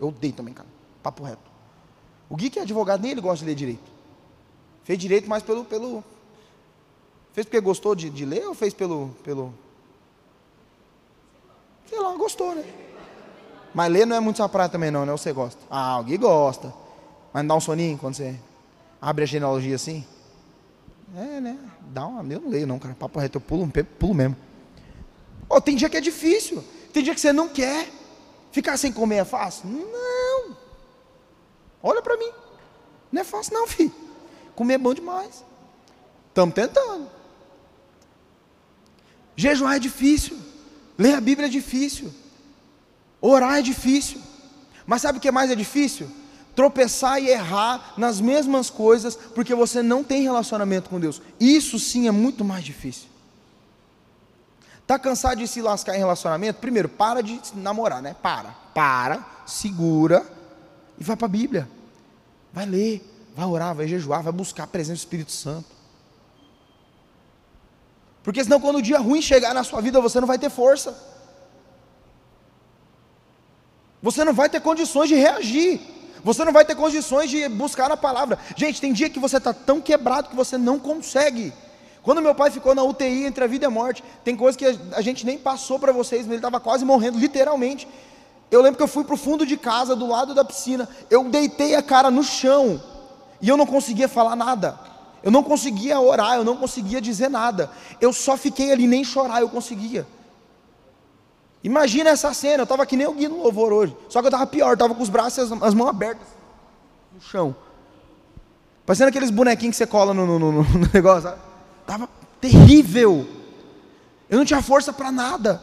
Eu odeio também, cara. Papo reto. O Gui que é advogado, nem ele gosta de ler direito. Fez direito mais pelo. pelo fez porque gostou de, de ler ou fez pelo, pelo. Sei lá, gostou, né? Mas ler não é muito sua praia também, não, né? Você gosta. Ah, o Gui gosta. Mas não dá um soninho quando você abre a genealogia assim? É, né? Dá uma. Eu não leio, não, cara. Papo reto, eu pulo, pulo mesmo. Oh, tem dia que é difícil. Tem dia que você não quer. Ficar sem comer é fácil? Não. Olha para mim. Não é fácil não, filho. Comer é bom demais. Estamos tentando. Jejuar é difícil. Ler a Bíblia é difícil. Orar é difícil. Mas sabe o que mais é difícil? Tropeçar e errar nas mesmas coisas porque você não tem relacionamento com Deus. Isso sim é muito mais difícil. Tá cansado de se lascar em relacionamento? Primeiro, para de namorar, né? Para. Para, segura e vai para a Bíblia. Vai ler, vai orar, vai jejuar, vai buscar a presença do Espírito Santo. Porque senão quando o dia ruim chegar na sua vida, você não vai ter força. Você não vai ter condições de reagir. Você não vai ter condições de buscar a palavra. Gente, tem dia que você está tão quebrado que você não consegue. Quando meu pai ficou na UTI entre a vida e a morte, tem coisa que a gente nem passou para vocês, mas ele estava quase morrendo, literalmente. Eu lembro que eu fui para o fundo de casa, do lado da piscina, eu deitei a cara no chão, e eu não conseguia falar nada. Eu não conseguia orar, eu não conseguia dizer nada. Eu só fiquei ali, nem chorar eu conseguia. Imagina essa cena, eu estava que nem o Gui no louvor hoje. Só que eu estava pior, estava com os braços e as, as, mãos abertas no chão. Parecendo aqueles bonequinhos que você cola no, no, no, no negócio. Estava terrível. Eu não tinha força para nada.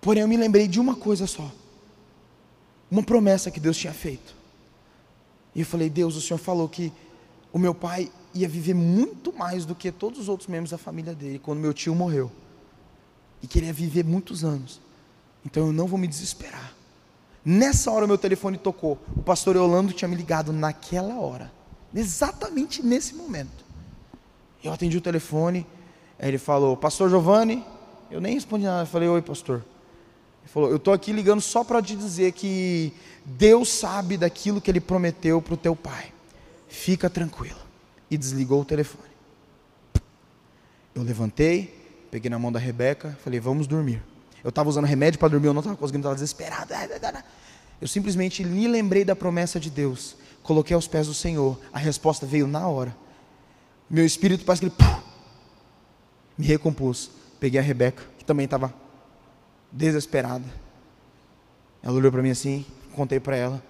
Porém, eu me lembrei de uma coisa só. Uma promessa que Deus tinha feito. E eu falei: Deus, o Senhor falou que o meu pai ia viver muito mais do que todos os outros membros da família dele quando meu tio morreu. E queria viver muitos anos. Então eu não vou me desesperar. Nessa hora meu telefone tocou. O pastor Eulando tinha me ligado naquela hora. Exatamente nesse momento. Eu atendi o telefone. Aí ele falou: Pastor Giovanni. Eu nem respondi nada. Eu falei: Oi, pastor. Ele falou: Eu estou aqui ligando só para te dizer que Deus sabe daquilo que Ele prometeu para o teu pai. Fica tranquilo. E desligou o telefone. Eu levantei, peguei na mão da Rebeca, falei: Vamos dormir. Eu estava usando remédio para dormir, eu não estava conseguindo, estava desesperado. Eu simplesmente me lembrei da promessa de Deus, coloquei aos pés do Senhor. A resposta veio na hora. Meu espírito parece que ele puf, me recompôs. Peguei a Rebeca, que também estava desesperada. Ela olhou para mim assim, contei para ela.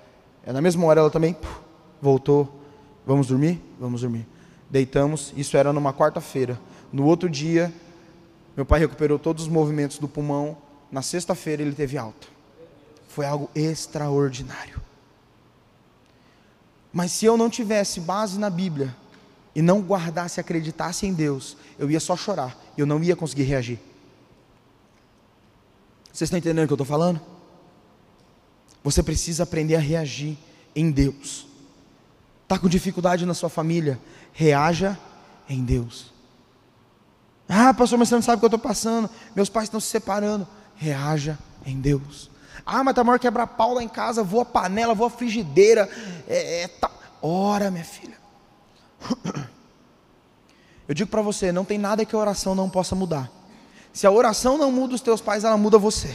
É, na mesma hora ela também puf, voltou. Vamos dormir? Vamos dormir. Deitamos, isso era numa quarta-feira. No outro dia, meu pai recuperou todos os movimentos do pulmão. Na sexta-feira ele teve alta. Foi algo extraordinário. Mas se eu não tivesse base na Bíblia e não guardasse, acreditasse em Deus, eu ia só chorar. Eu não ia conseguir reagir. Vocês estão entendendo o que eu estou falando? Você precisa aprender a reagir em Deus. Está com dificuldade na sua família? Reaja em Deus. Ah, pastor, mas você não sabe o que eu estou passando. Meus pais estão se separando. Reaja em Deus. Ah, mas está maior quebrar pau lá em casa. Vou a panela, vou a frigideira. É, é, tá. Ora, minha filha. Eu digo para você: não tem nada que a oração não possa mudar. Se a oração não muda os teus pais, ela muda você.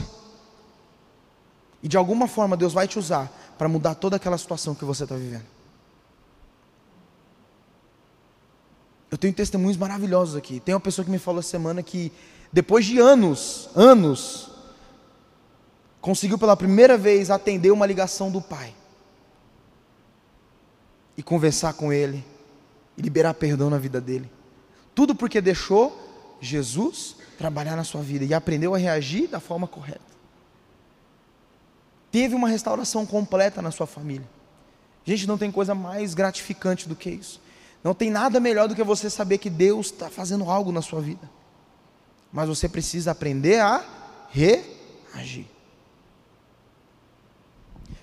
E de alguma forma Deus vai te usar para mudar toda aquela situação que você está vivendo. Eu tenho testemunhos maravilhosos aqui. Tem uma pessoa que me falou essa semana que, depois de anos, anos, conseguiu pela primeira vez atender uma ligação do pai. E conversar com ele. E liberar perdão na vida dele. Tudo porque deixou Jesus trabalhar na sua vida e aprendeu a reagir da forma correta. Teve uma restauração completa na sua família. Gente, não tem coisa mais gratificante do que isso. Não tem nada melhor do que você saber que Deus está fazendo algo na sua vida. Mas você precisa aprender a reagir.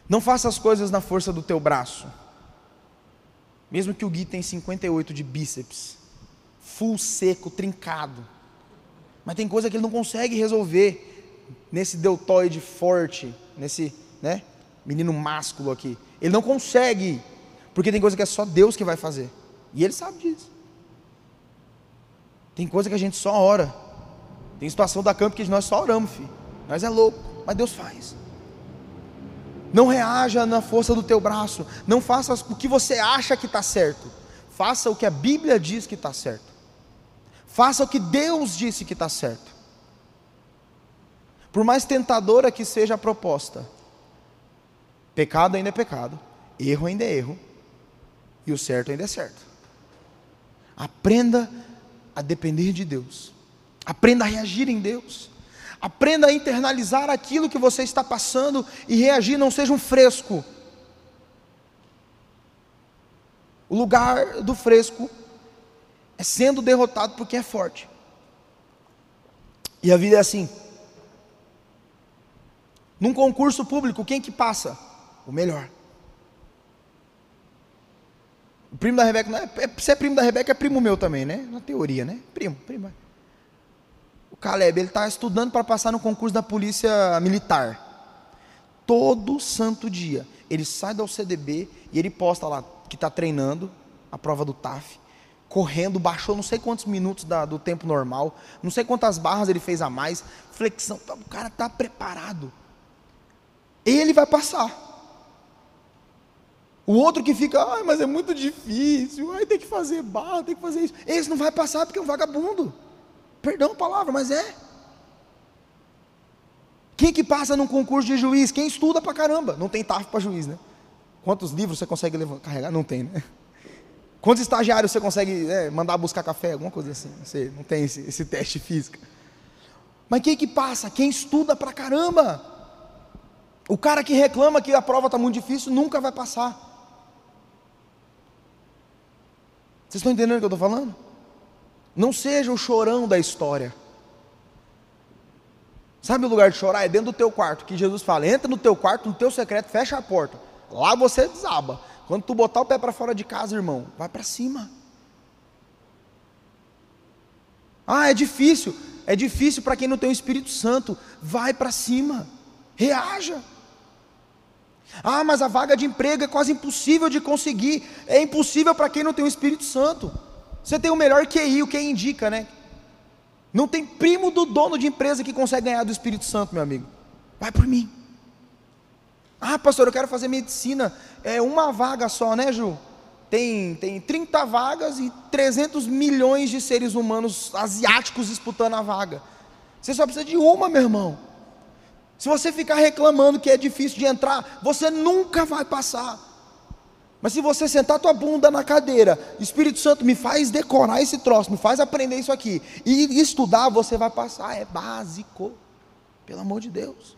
Não faça as coisas na força do teu braço. Mesmo que o Gui tenha 58 de bíceps, full seco, trincado. Mas tem coisa que ele não consegue resolver nesse deltoide forte, nesse, né, menino másculo aqui. Ele não consegue, porque tem coisa que é só Deus que vai fazer. E ele sabe disso. Tem coisa que a gente só ora. Tem situação da campo que nós só oramos, filho. Nós é louco, mas Deus faz. Não reaja na força do teu braço. Não faça o que você acha que está certo. Faça o que a Bíblia diz que está certo. Faça o que Deus disse que está certo. Por mais tentadora que seja a proposta, pecado ainda é pecado, erro ainda é erro, e o certo ainda é certo. Aprenda a depender de Deus, aprenda a reagir em Deus, Aprenda a internalizar aquilo que você está passando e reagir, não seja um fresco. O lugar do fresco é sendo derrotado por quem é forte. E a vida é assim. Num concurso público, quem que passa? O melhor. O primo da Rebeca, não é, é, se é primo da Rebeca, é primo meu também, né? Na teoria, né? Primo, primo. O Caleb, ele está estudando para passar no concurso da polícia militar. Todo santo dia. Ele sai da UCDB e ele posta lá que está treinando a prova do TAF correndo, baixou não sei quantos minutos da, do tempo normal, não sei quantas barras ele fez a mais, flexão, o cara está preparado. Ele vai passar. O outro que fica, ah, mas é muito difícil, ai, tem que fazer barra, tem que fazer isso. Esse não vai passar porque é um vagabundo. Perdão a palavra, mas é. Quem que passa num concurso de juiz? Quem estuda pra caramba. Não tem TAF para juiz, né? Quantos livros você consegue levar, carregar? Não tem, né? Quantos estagiários você consegue né, mandar buscar café? Alguma coisa assim. Você não tem esse, esse teste físico. Mas quem que passa? Quem estuda pra caramba. O cara que reclama que a prova está muito difícil nunca vai passar. Vocês estão entendendo o que eu estou falando? Não seja o chorão da história. Sabe o lugar de chorar? É dentro do teu quarto, que Jesus fala: entra no teu quarto, no teu secreto, fecha a porta. Lá você desaba. Quando tu botar o pé para fora de casa, irmão, vai para cima. Ah, é difícil. É difícil para quem não tem o Espírito Santo. Vai para cima. Reaja. Ah, mas a vaga de emprego é quase impossível de conseguir. É impossível para quem não tem o Espírito Santo. Você tem o melhor QI, o que indica, né? Não tem primo do dono de empresa que consegue ganhar do Espírito Santo, meu amigo. Vai por mim. Ah, pastor, eu quero fazer medicina. É uma vaga só, né, Ju? Tem, tem 30 vagas e 300 milhões de seres humanos asiáticos disputando a vaga. Você só precisa de uma, meu irmão. Se você ficar reclamando que é difícil de entrar, você nunca vai passar. Mas se você sentar tua bunda na cadeira, Espírito Santo me faz decorar esse troço, me faz aprender isso aqui e estudar, você vai passar. É básico. Pelo amor de Deus.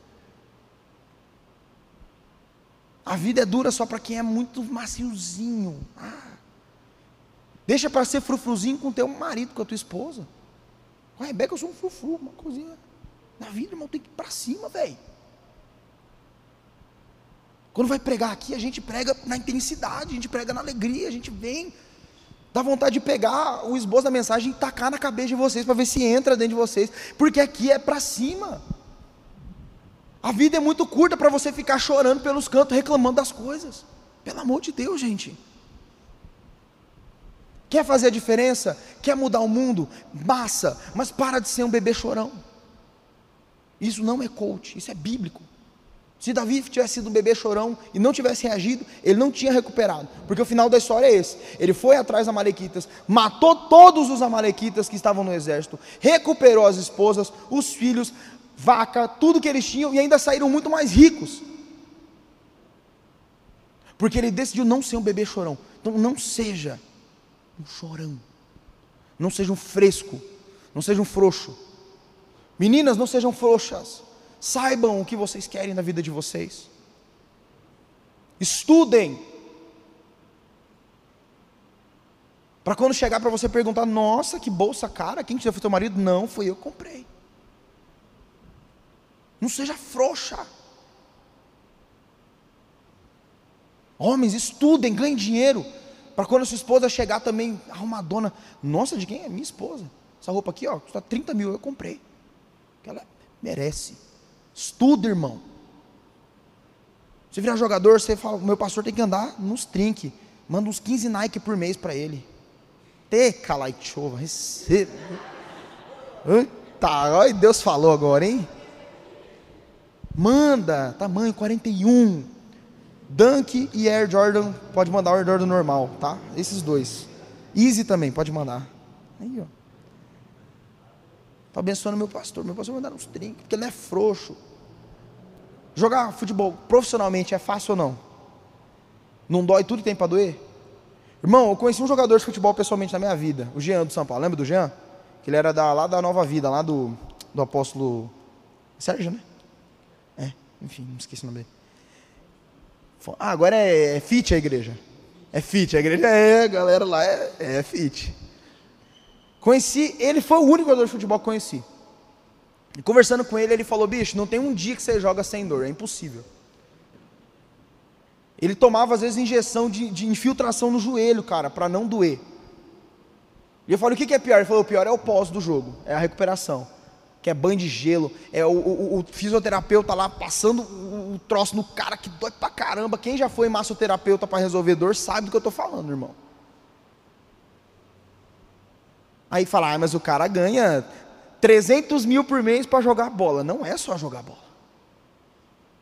A vida é dura só para quem é muito maciozinho. Ah. Deixa para ser frufruzinho com teu marido, com a tua esposa. Com a Rebeca eu sou um frufru, uma coisinha. Na vida, irmão, tem que ir para cima, velho. Quando vai pregar aqui, a gente prega na intensidade, a gente prega na alegria, a gente vem. Dá vontade de pegar o esboço da mensagem e tacar na cabeça de vocês para ver se entra dentro de vocês, porque aqui é para cima. A vida é muito curta para você ficar chorando pelos cantos, reclamando das coisas. Pelo amor de Deus, gente. Quer fazer a diferença? Quer mudar o mundo? Massa, mas para de ser um bebê chorão. Isso não é coach, isso é bíblico. Se Davi tivesse sido um bebê chorão e não tivesse reagido, ele não tinha recuperado. Porque o final da história é esse: ele foi atrás dos Amalequitas, matou todos os Amalequitas que estavam no exército, recuperou as esposas, os filhos, vaca, tudo que eles tinham e ainda saíram muito mais ricos. Porque ele decidiu não ser um bebê chorão. Então não seja um chorão. Não seja um fresco. Não seja um frouxo. Meninas, não sejam frouxas. Saibam o que vocês querem na vida de vocês. Estudem. Para quando chegar para você perguntar: Nossa, que bolsa cara, quem te deu foi teu marido? Não, foi eu que comprei. Não seja frouxa. Homens, estudem, ganhem dinheiro. Para quando a sua esposa chegar também, arrumadona. Nossa, de quem é? Minha esposa. Essa roupa aqui, ó, custa 30 mil, eu comprei. Que ela merece. Estuda, irmão. Você virar jogador, você fala, meu pastor tem que andar nos trinque. Manda uns 15 Nike por mês para ele. Teca chova, receba. Eita, olha Deus falou agora, hein? Manda, tamanho 41. Dunk e Air Jordan, pode mandar o Air Jordan normal, tá? Esses dois. Easy também, pode mandar. Aí, ó. Tá abençoando meu pastor. Meu pastor vai mandar uns trinques, porque ele é frouxo. Jogar futebol profissionalmente é fácil ou não? Não dói tudo que tem para doer? Irmão, eu conheci um jogador de futebol pessoalmente na minha vida, o Jean do São Paulo. Lembra do Jean? Que ele era da, lá da Nova Vida, lá do, do apóstolo Sérgio, né? É, enfim, não esqueci o nome dele. Ah, agora é, é fit a igreja. É fit, a igreja é, a galera lá é, é fit. Conheci, ele foi o único jogador de futebol que conheci. E conversando com ele, ele falou: bicho, não tem um dia que você joga sem dor, é impossível. Ele tomava às vezes injeção de, de infiltração no joelho, cara, para não doer. E eu falei: o que, que é pior? Ele falou: o pior é o pós do jogo, é a recuperação. Que é banho de gelo, é o, o, o fisioterapeuta lá passando o, o, troço no cara que dói pra caramba. Quem já foi massoterapeuta para resolver dor sabe do que eu tô falando, irmão. Aí fala, ah, mas o cara ganha 300 mil por mês para jogar bola. Não é só jogar bola.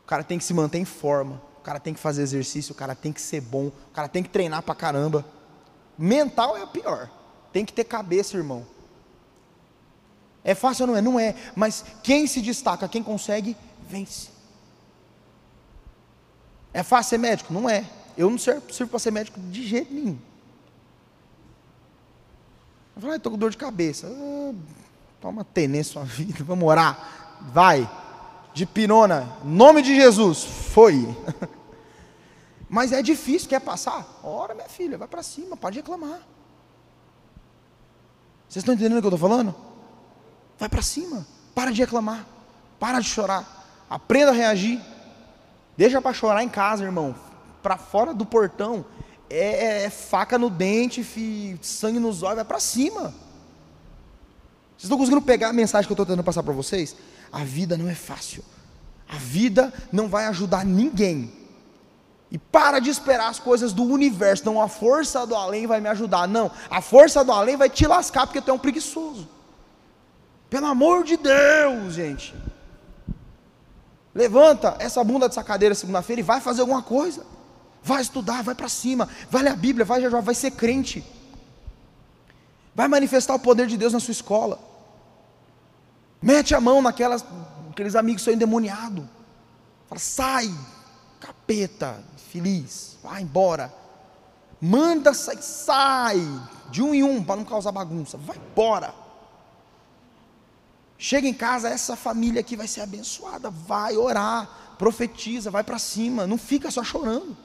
O cara tem que se manter em forma, o cara tem que fazer exercício, o cara tem que ser bom, o cara tem que treinar para caramba. Mental é o pior. Tem que ter cabeça, irmão. É fácil ou não é? Não é. Mas quem se destaca, quem consegue, vence. É fácil ser médico? Não é. Eu não sirvo para ser médico de jeito nenhum. Eu falei, estou com dor de cabeça. Ah, toma tenência sua vida, vamos orar. Vai. De pirona, nome de Jesus. Foi. Mas é difícil, quer passar? Ora, minha filha, vai para cima, pode reclamar. Vocês estão entendendo o que eu estou falando? Vai para cima, para de reclamar, para de chorar, aprenda a reagir. Deixa para chorar em casa, irmão. Para fora do portão, é, é, é faca no dente, fi, sangue nos olhos, vai para cima. Vocês estão conseguindo pegar a mensagem que eu estou tentando passar para vocês? A vida não é fácil. A vida não vai ajudar ninguém. E para de esperar as coisas do universo. Não, a força do além vai me ajudar. Não, a força do além vai te lascar porque tu é um preguiçoso. Pelo amor de Deus, gente. Levanta essa bunda dessa cadeira segunda-feira e vai fazer alguma coisa. Vai estudar, vai para cima, vai ler a Bíblia, vai jejuar, vai ser crente. Vai manifestar o poder de Deus na sua escola. Mete a mão naquelas, aqueles amigos que são endemoniados. Fala, sai, capeta, feliz, vai embora. Manda, sai, sai, de um em um, para não causar bagunça. Vai embora. Chega em casa, essa família aqui vai ser abençoada. Vai orar, profetiza, vai para cima. Não fica só chorando.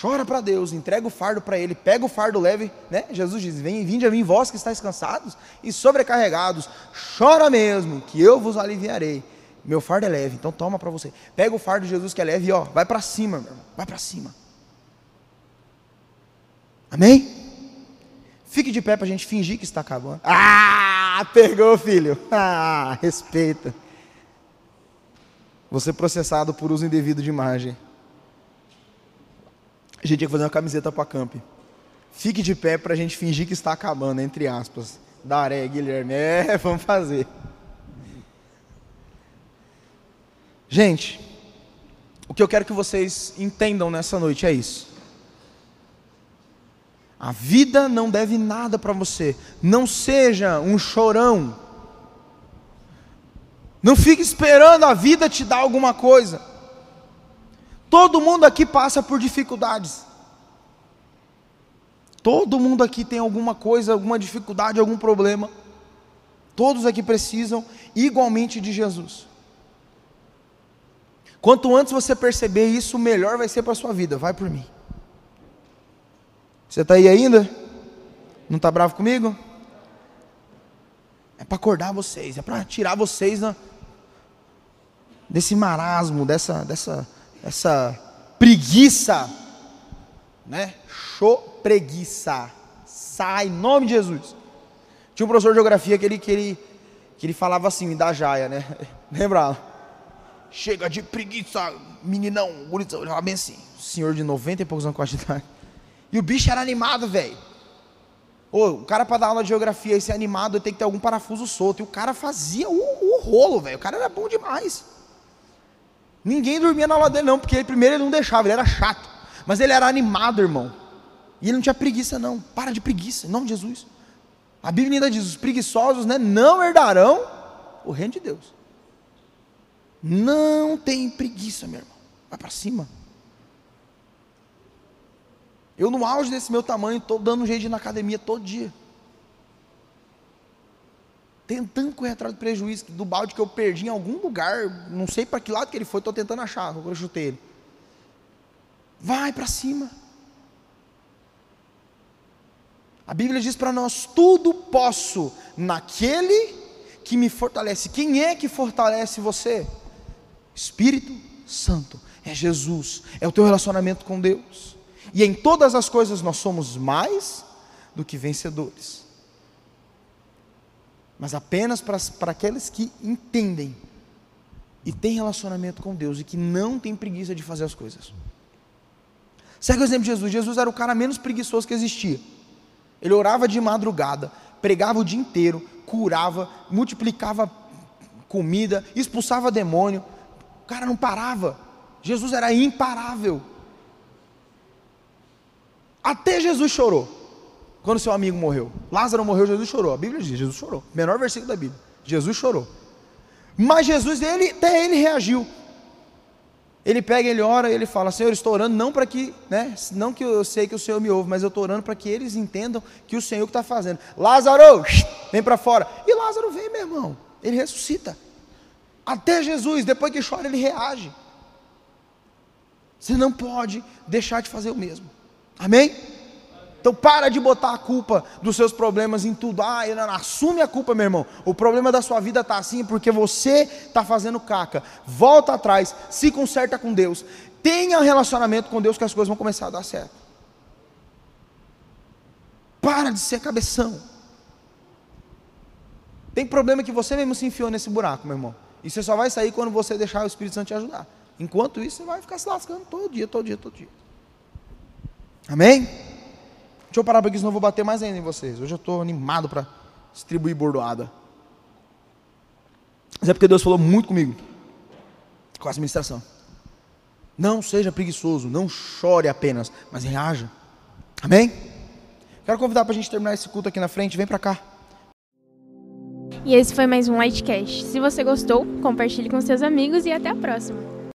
Chora para Deus, entrega o fardo para Ele, pega o fardo leve, né? Jesus diz: Vem, vinde a mim, vós que estáis cansados e sobrecarregados, chora mesmo, que eu vos aliviarei. Meu fardo é leve, então toma para você. Pega o fardo de Jesus que é leve e ó, vai para cima, meu irmão, vai para cima. Amém? Fique de pé para a gente fingir que está acabando. Ah, pegou, filho. Ah, respeita. Você processado por uso indevido de imagem. A gente tinha que fazer uma camiseta para camp. Fique de pé para a gente fingir que está acabando, entre aspas. Daré, Guilherme, é, vamos fazer. Gente, o que eu quero que vocês entendam nessa noite é isso. A vida não deve nada para você. Não seja um chorão. Não fique esperando a vida te dar alguma coisa. Todo mundo aqui passa por dificuldades. Todo mundo aqui tem alguma coisa, alguma dificuldade, algum problema. Todos aqui precisam igualmente de Jesus. Quanto antes você perceber isso, melhor vai ser para a sua vida. Vai por mim. Você está aí ainda? Não está bravo comigo? É para acordar vocês, é para tirar vocês na, desse marasmo, dessa, dessa essa preguiça, né? Show preguiça. Sai, em nome de Jesus. Tinha um professor de geografia que ele, que ele, que ele falava assim, da Jaia, né? Lembra? Chega de preguiça, meninão, gurizão. Ele falava bem assim, senhor de 90 e poucos anos de idade. E o bicho era animado, velho. o cara para dar aula de geografia e ser animado tem que ter algum parafuso solto. E o cara fazia o, o rolo, velho. O cara era bom demais. Ninguém dormia na aula dele, não, porque ele, primeiro ele não deixava, ele era chato. Mas ele era animado, irmão. E ele não tinha preguiça, não. Para de preguiça, em nome de Jesus. A Bíblia ainda diz: os preguiçosos né, não herdarão o reino de Deus. Não tem preguiça, meu irmão. Vai para cima. Eu, no auge desse meu tamanho, estou dando um jeito de ir na academia todo dia. Tentando correr atrás do prejuízo, do balde que eu perdi em algum lugar, não sei para que lado que ele foi, estou tentando achar, eu chutei ele. Vai para cima. A Bíblia diz para nós: tudo posso naquele que me fortalece. Quem é que fortalece você? Espírito Santo, é Jesus, é o teu relacionamento com Deus. E em todas as coisas nós somos mais do que vencedores. Mas apenas para, para aqueles que entendem e têm relacionamento com Deus e que não têm preguiça de fazer as coisas. Segue o exemplo de Jesus. Jesus era o cara menos preguiçoso que existia. Ele orava de madrugada, pregava o dia inteiro, curava, multiplicava comida, expulsava demônio. O cara não parava. Jesus era imparável. Até Jesus chorou quando seu amigo morreu. Lázaro morreu, Jesus chorou. A Bíblia diz, Jesus chorou. Menor versículo da Bíblia. Jesus chorou. Mas Jesus, ele, até ele reagiu. Ele pega, ele ora, ele fala: Senhor, estou orando não para que, né? Não que eu sei que o Senhor me ouve, mas eu estou orando para que eles entendam que o Senhor está fazendo. Lázaro, vem para fora. E Lázaro vem, meu irmão. Ele ressuscita. Até Jesus, depois que chora, ele reage. Você não pode deixar de fazer o mesmo. Amém? Então para de botar a culpa dos seus problemas em tudo. Ah, assume a culpa, meu irmão. O problema da sua vida está assim porque você está fazendo caca. Volta atrás, se conserta com Deus. Tenha um relacionamento com Deus que as coisas vão começar a dar certo. Para de ser cabeção. Tem problema que você mesmo se enfiou nesse buraco, meu irmão. E você só vai sair quando você deixar o Espírito Santo te ajudar. Enquanto isso, você vai ficar se lascando todo dia, todo dia, todo dia. Amém? Deixa eu parar aqui, senão eu vou bater mais ainda em vocês. Hoje eu estou animado para distribuir bordoada. Mas é porque Deus falou muito comigo, com a administração. Não seja preguiçoso, não chore apenas, mas reaja. Amém? Quero convidar para a gente terminar esse culto aqui na frente. Vem para cá. E esse foi mais um Lightcast. Se você gostou, compartilhe com seus amigos e até a próxima.